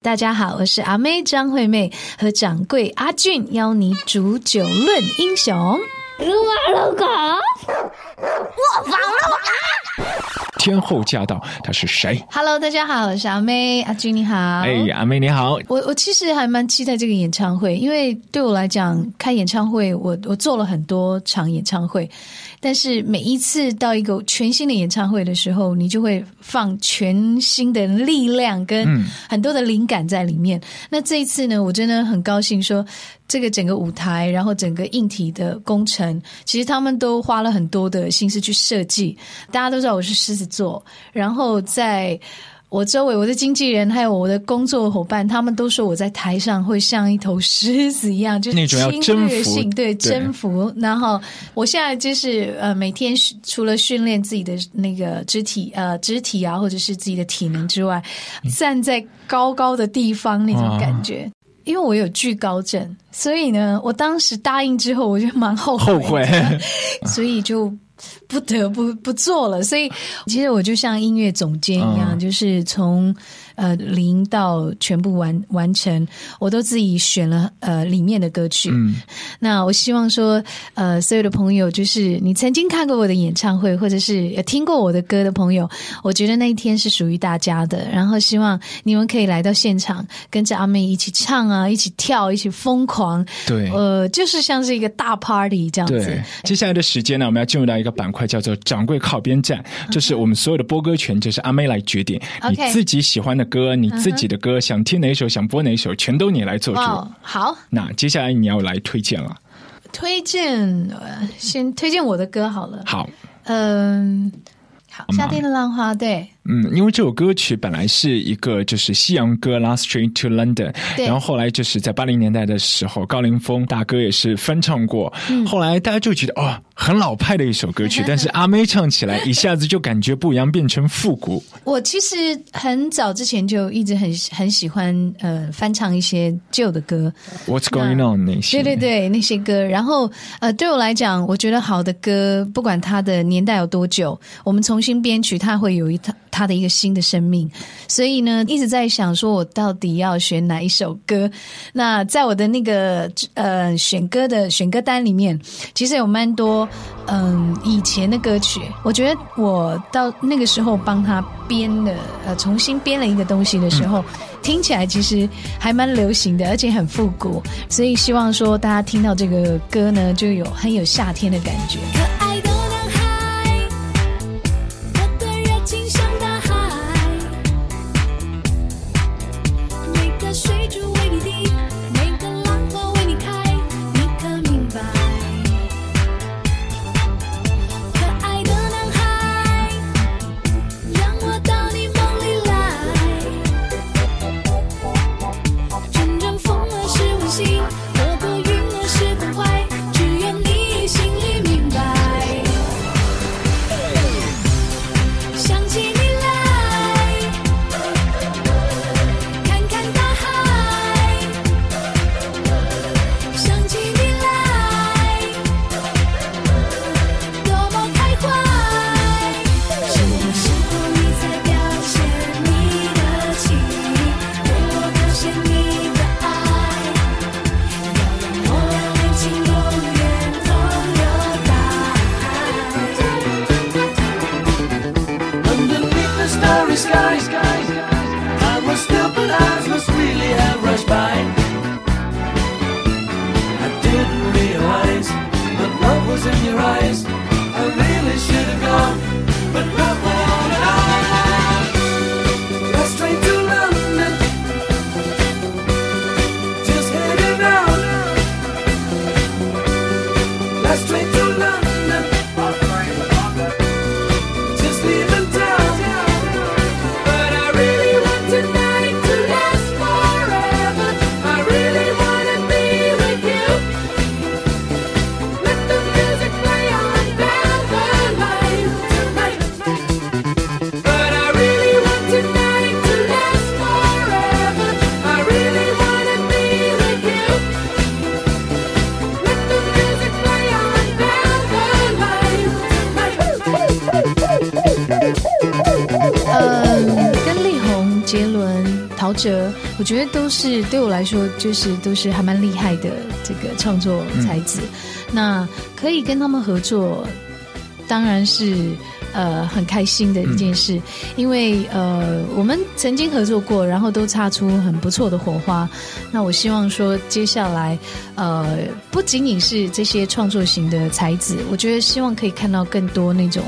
大家好，我是阿妹张惠妹和掌柜阿俊，邀你煮酒论英雄。撸啊撸狗，我防了我。天后驾到，她是谁？Hello，大家好，我是阿妹，阿君你好。哎，阿妹你好。我我其实还蛮期待这个演唱会，因为对我来讲，开演唱会，我我做了很多场演唱会，但是每一次到一个全新的演唱会的时候，你就会放全新的力量跟很多的灵感在里面。那这一次呢，我真的很高兴说。这个整个舞台，然后整个硬体的工程，其实他们都花了很多的心思去设计。大家都知道我是狮子座，然后在我周围，我的经纪人还有我的工作伙伴，他们都说我在台上会像一头狮子一样，就是侵略性，对征服。然后我现在就是呃，每天除了训练自己的那个肢体呃肢体啊，或者是自己的体能之外，站在高高的地方那种感觉。因为我有惧高症，所以呢，我当时答应之后，我就蛮后悔，后悔，所以就不得不不做了。所以其实我就像音乐总监一样，就是从。呃，零到全部完完成，我都自己选了呃里面的歌曲。嗯，那我希望说，呃，所有的朋友，就是你曾经看过我的演唱会，或者是听过我的歌的朋友，我觉得那一天是属于大家的。然后希望你们可以来到现场，跟着阿妹一起唱啊，一起跳，一起疯狂。对，呃，就是像是一个大 party 这样子。对，接下来的时间呢，我们要进入到一个板块，叫做“掌柜靠边站”，就是我们所有的播歌权就是阿妹来决定，你自己喜欢的。歌，你自己的歌，想听哪首，想播哪首，全都你来做主。好，那接下来你要来推荐了。推荐，先推荐我的歌好了。好，嗯，好，夏天的浪花，对。嗯，因为这首歌曲本来是一个就是西洋歌《Last Train to London》，然后后来就是在八零年代的时候，高凌风大哥也是翻唱过。后来大家就觉得哦，很老派的一首歌曲，但是阿妹唱起来一下子就感觉不一样，变成复古。我其实很早之前就一直很很喜欢呃翻唱一些旧的歌，What's Going On 那些，对对对那些歌。然后呃对我来讲，我觉得好的歌，不管它的年代有多久，我们重新编曲，它会有一它它的一个新的生命，所以呢，一直在想说，我到底要选哪一首歌？那在我的那个呃选歌的选歌单里面，其实有蛮多嗯以前的歌曲。我觉得我到那个时候帮他编的呃重新编了一个东西的时候，听起来其实还蛮流行的，而且很复古。所以希望说大家听到这个歌呢，就有很有夏天的感觉。哲，我觉得都是对我来说，就是都是还蛮厉害的这个创作才子。那可以跟他们合作，当然是。呃，很开心的一件事，因为呃，我们曾经合作过，然后都擦出很不错的火花。那我希望说，接下来呃，不仅仅是这些创作型的才子，我觉得希望可以看到更多那种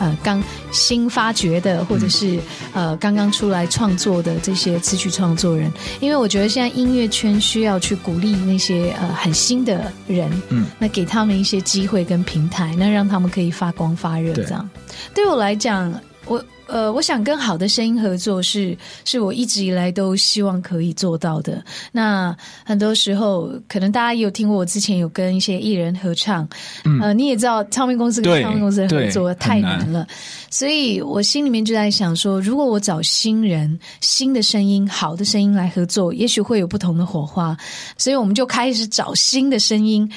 呃刚新发掘的，或者是呃刚刚出来创作的这些词曲创作人。因为我觉得现在音乐圈需要去鼓励那些呃很新的人，嗯，那给他们一些机会跟平台，那让他们可以发光发热，这样。对我来讲，我呃，我想跟好的声音合作是是我一直以来都希望可以做到的。那很多时候，可能大家也有听过我之前有跟一些艺人合唱，呃，你也知道唱片公司跟唱片公司合作太难了，所以我心里面就在想说，如果我找新人、新的声音、好的声音来合作，也许会有不同的火花。所以我们就开始找新的声音。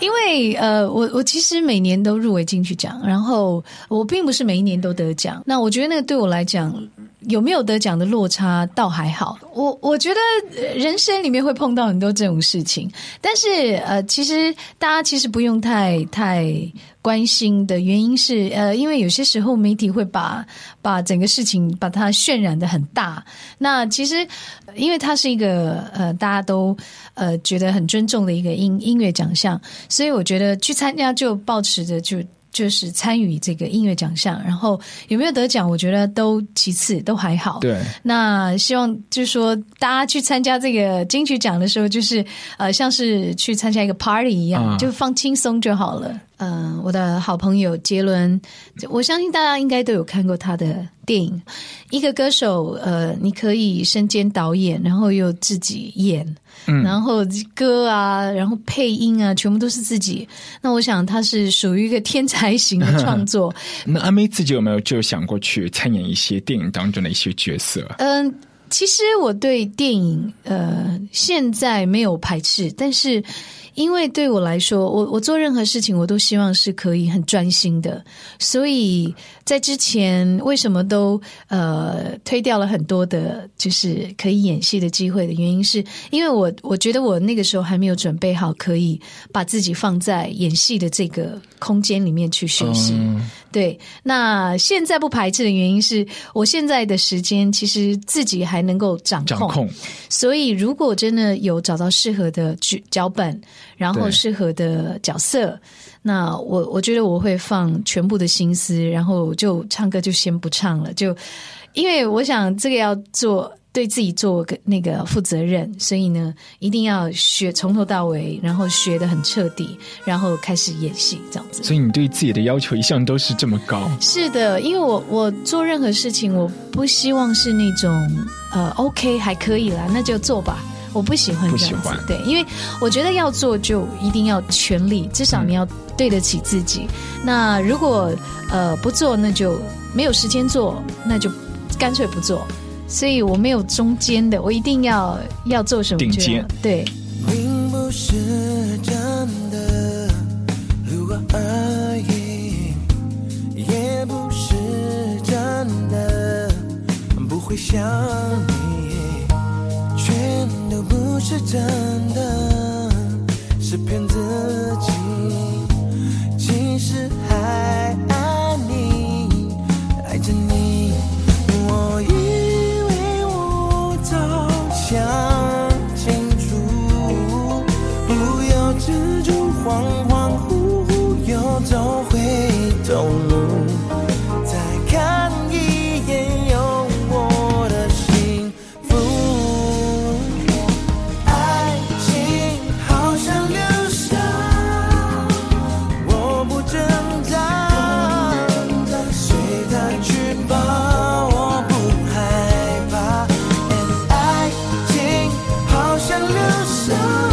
因为呃，我我其实每年都入围金曲奖，然后我并不是每一年都得奖。那我觉得那个对我来讲，有没有得奖的落差倒还好。我我觉得人生里面会碰到很多这种事情，但是呃，其实大家其实不用太太。关心的原因是，呃，因为有些时候媒体会把把整个事情把它渲染的很大。那其实，因为它是一个呃大家都呃觉得很尊重的一个音音乐奖项，所以我觉得去参加就保持着就。就是参与这个音乐奖项，然后有没有得奖，我觉得都其次，都还好。对，那希望就是说，大家去参加这个金曲奖的时候，就是呃，像是去参加一个 party 一样，就放轻松就好了。嗯，我的好朋友杰伦，我相信大家应该都有看过他的电影。一个歌手，呃，你可以身兼导演，然后又自己演。然后歌啊，然后配音啊，全部都是自己。那我想他是属于一个天才型的创作。那阿妹自己有没有就想过去参演一些电影当中的一些角色？嗯，其实我对电影呃现在没有排斥，但是。因为对我来说，我我做任何事情，我都希望是可以很专心的。所以在之前，为什么都呃推掉了很多的，就是可以演戏的机会的原因，是因为我我觉得我那个时候还没有准备好，可以把自己放在演戏的这个空间里面去学习。对，那现在不排斥的原因是我现在的时间其实自己还能够掌控，所以如果真的有找到适合的剧脚本，然后适合的角色，那我我觉得我会放全部的心思，然后就唱歌就先不唱了，就因为我想这个要做。对自己做个那个负责任，所以呢，一定要学从头到尾，然后学的很彻底，然后开始演戏这样子。所以你对自己的要求一向都是这么高？是的，因为我我做任何事情，我不希望是那种呃，OK 还可以啦，那就做吧。我不喜欢这样子，对，因为我觉得要做就一定要全力，至少你要对得起自己。那如果呃不做，那就没有时间做，那就干脆不做。所以我没有中间的，我一定要要做什么？顶尖对。并不是真的，如果而已，也不是真的，不会想你，全都不是真的，是骗自己，其实还的。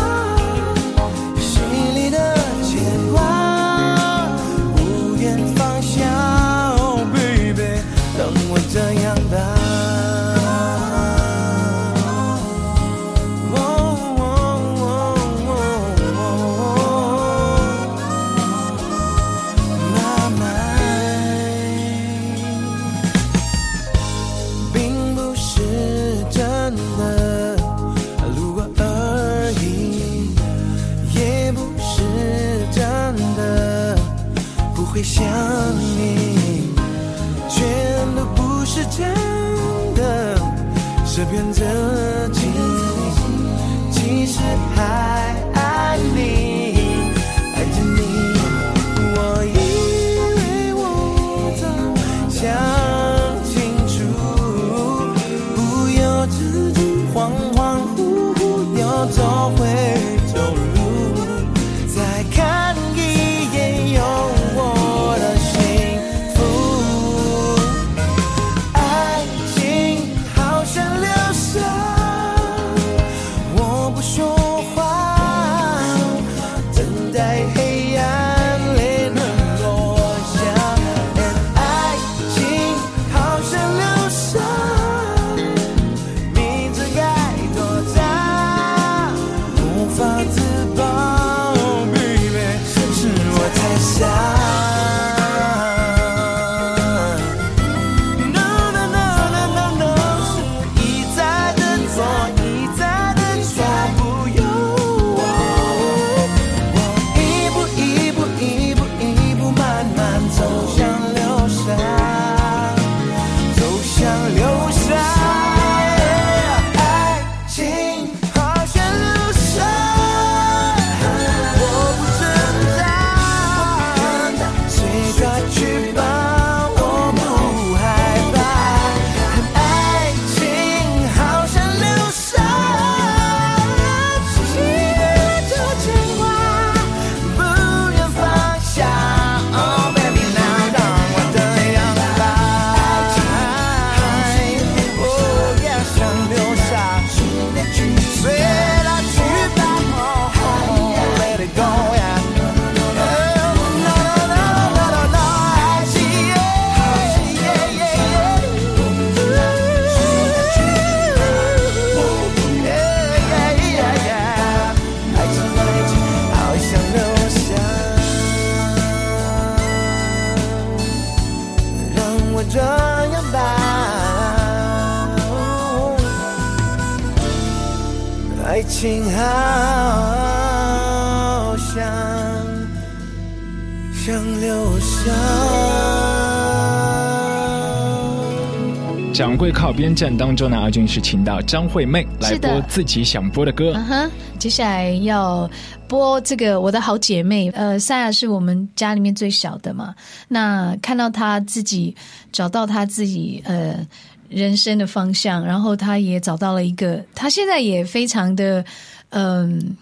掌柜靠边站当中呢，阿俊是请到张惠妹来播自己想播的歌。嗯哼，接下来要播这个我的好姐妹，呃，赛亚是我们家里面最小的嘛。那看到她自己找到她自己呃人生的方向，然后她也找到了一个，她现在也非常的嗯。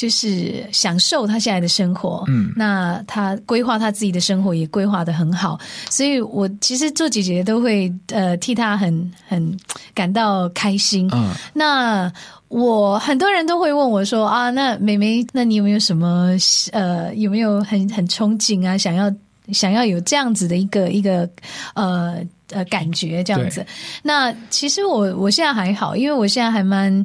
就是享受他现在的生活，嗯，那他规划他自己的生活也规划的很好，所以我其实做姐姐都会呃替他很很感到开心，嗯，那我很多人都会问我说啊，那妹妹，那你有没有什么呃，有没有很很憧憬啊，想要想要有这样子的一个一个呃呃感觉这样子？那其实我我现在还好，因为我现在还蛮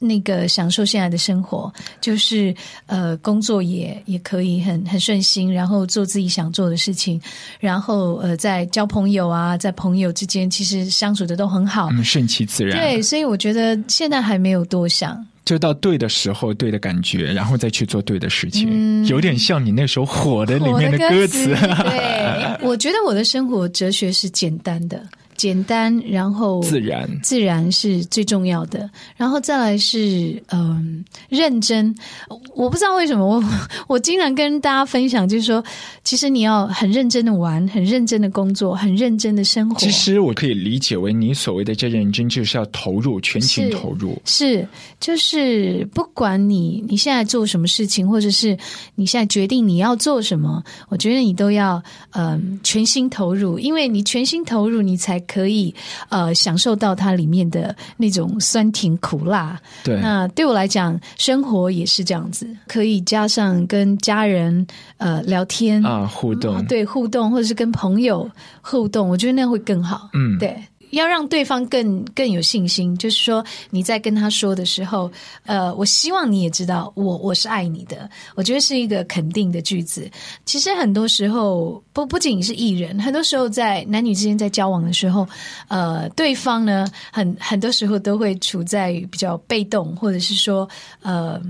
那个享受现在的生活，就是呃工作也也可以很很顺心，然后做自己想做的事情，然后呃在交朋友啊，在朋友之间其实相处的都很好，嗯，顺其自然。对，所以我觉得现在还没有多想。就到对的时候，对的感觉，然后再去做对的事情，嗯有点像你那首《火的》里面我的歌词。对，我觉得我的生活哲学是简单的，简单，然后自然自然是最重要的，然后再来是嗯、认真。我不知道为什么我 我经常跟大家分享，就是说，其实你要很认真的玩，很认真的工作，很认真的生活。其实我可以理解为你所谓的这认真，就是要投入，全情投入。是，就是不管你你现在做什么事情，或者是你现在决定你要做什么，我觉得你都要嗯、全心投入，因为你全心投入，你才可以呃享受到它里面的那种酸甜苦辣。对，那对我来讲，生活也是这样子，可以加上跟家人呃聊天啊，互动，啊对互动，或者是跟朋友互动，我觉得那样会更好。嗯，对，要让对方更更有信心，就是说你在跟他说的时候，呃，我希望你也知道我我是爱你的，我觉得是一个肯定的句子。其实很多时候不不仅是艺人，很多时候在男女之间在交往的时候，呃，对方呢很很多时候都会处在比较被动，或者是说呃。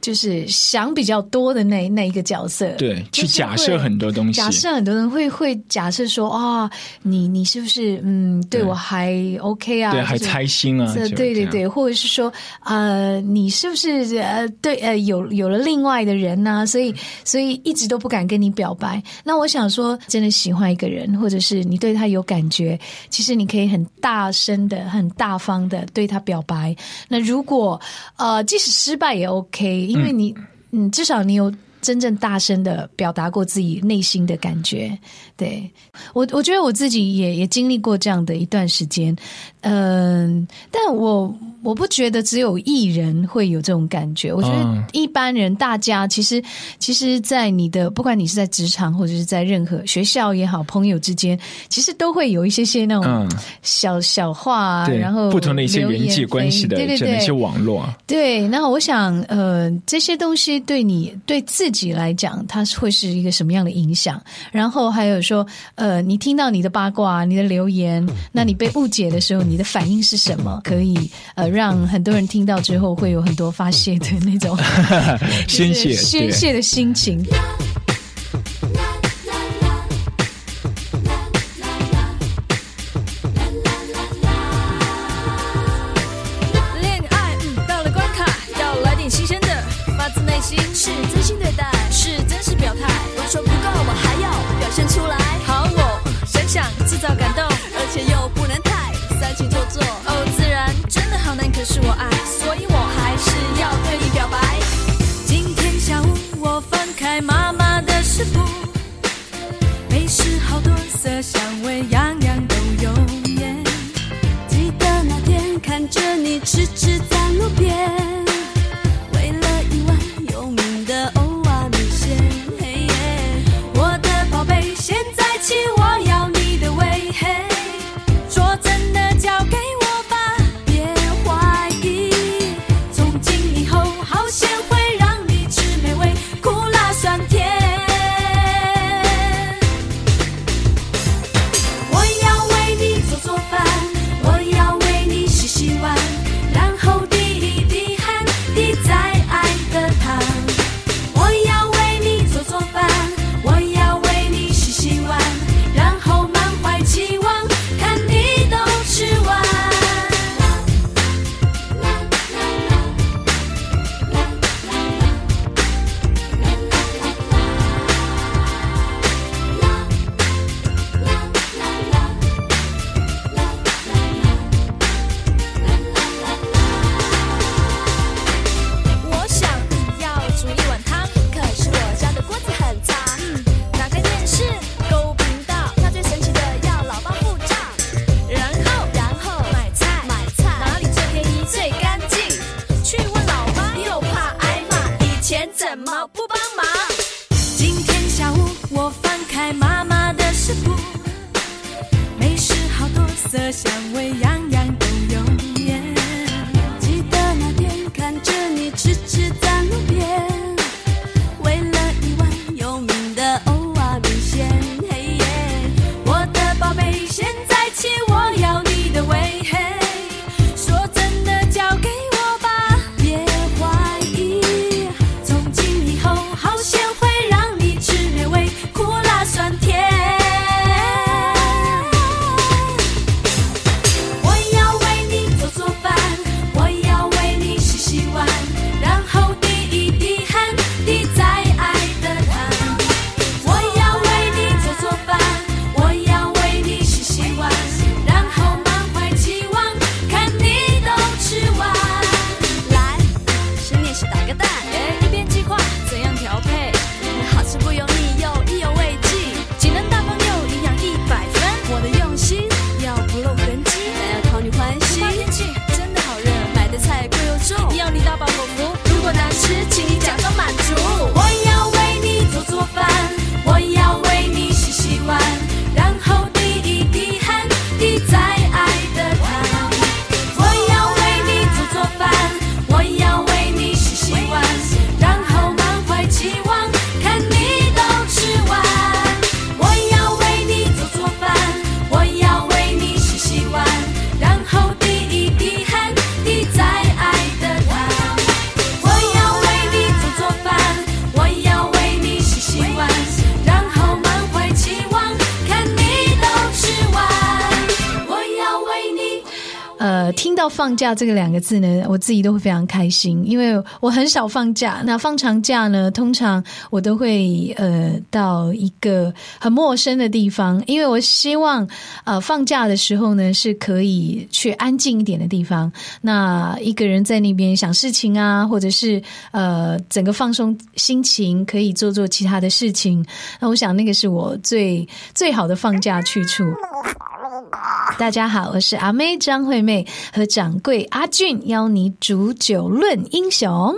就是想比较多的那那一个角色，对，去假设很多东西，假设很多人会会假设说啊、你你是不是嗯对对我还 OK 啊？对，还就是猜心啊，对对对，或者是说，呃，你是不是呃对呃有有了另外的人呢、所以所以一直都不敢跟你表白。那我想说，真的喜欢一个人，或者是你对他有感觉，其实你可以很大声的、很大方的对他表白。那如果呃即使失败也 OK，因为你嗯至少你有。真正大声的表达过自己内心的感觉，对我，我觉得我自己也也经历过这样的一段时间，嗯、但我我不觉得只有艺人会有这种感觉，我觉嗯得一般人大家其实其实，在你的不管你是在职场或者是在任何学校也好，朋友之间，其实都会有一些些那种嗯小、小话啊，然后不同的一些流人际关系的对对对一些网络啊，对，那我想，呃，这些东西对你对自己来讲，它是会是一个什么样的影响？然后还有说，呃，你听到你的八卦、你的留言，那你被误解的时候，你的反应是什么？可以呃，让很多人听到之后会有很多发泄的那种 宣泄，就是宣泄的心情。放假这个两个字呢，我自己都会非常开心，因为我很少放假。那放长假呢，通常我都会呃到一个很陌生的地方，因为我希望呃放假的时候呢是可以去安静一点的地方。那一个人在那边想事情啊，或者是呃整个放松心情，可以做做其他的事情。那我想那个是我最最好的放假去处。大家好，我是阿妹张惠妹和掌柜阿俊，邀你煮酒论英雄。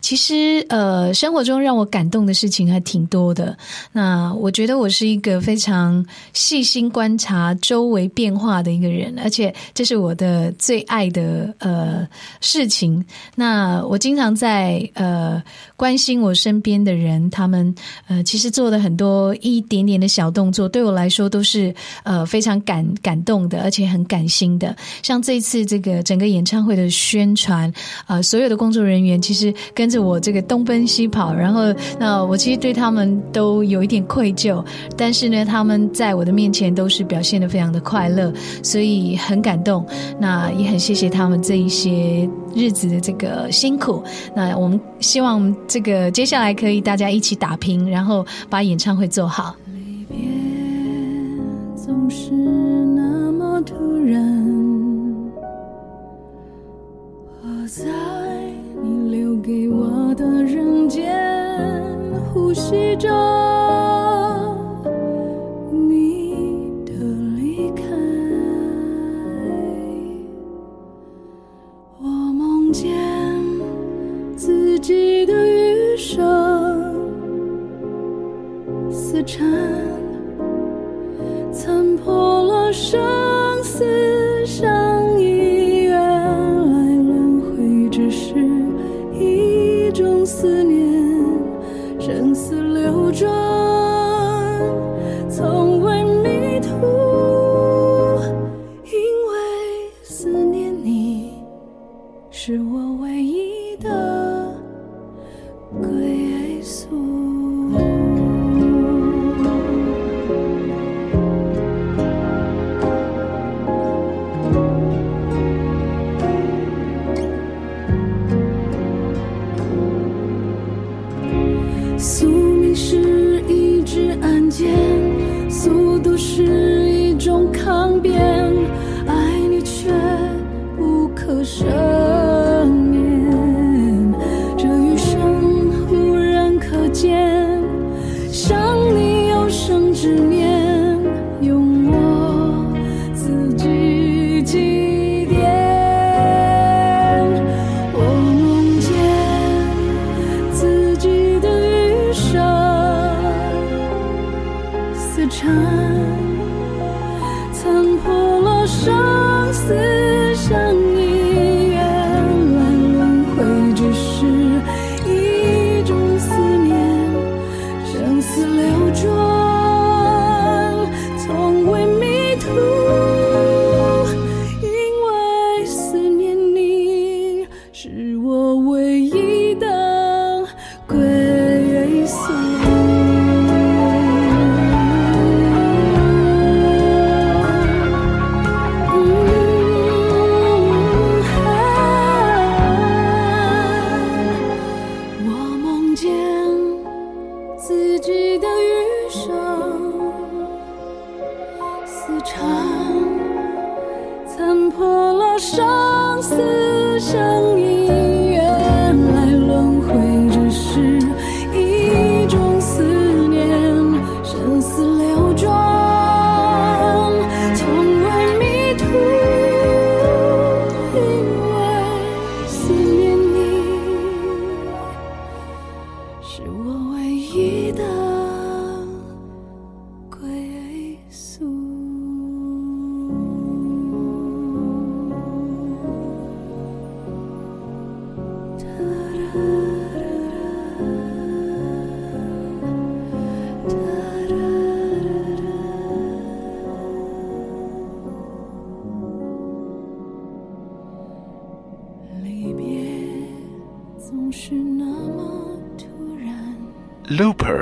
其实，呃，生活中让我感动的事情还挺多的。那我觉得我是一个非常细心观察周围变化的一个人，而且这是我的最爱的呃事情。那我经常在呃关心我身边的人，他们呃其实做的很多一点点的小动作，对我来说都是呃非常感感动的，而且很感心的。像这一次这个整个演唱会的宣传，呃，所有的工作人员其实跟着我这个东奔西跑，然后那我其实对他们都有一点愧疚，但是呢，他们在我的面前都是表现的非常的快乐，所以很感动。那也很谢谢他们这一些日子的这个辛苦。那我们希望这个接下来可以大家一起打拼，然后把演唱会做好。离别总是突然我在你留给我的人间呼吸着你的离开。我梦见自己的余生死缠残破了手相思。这你的我唯一的 Looper,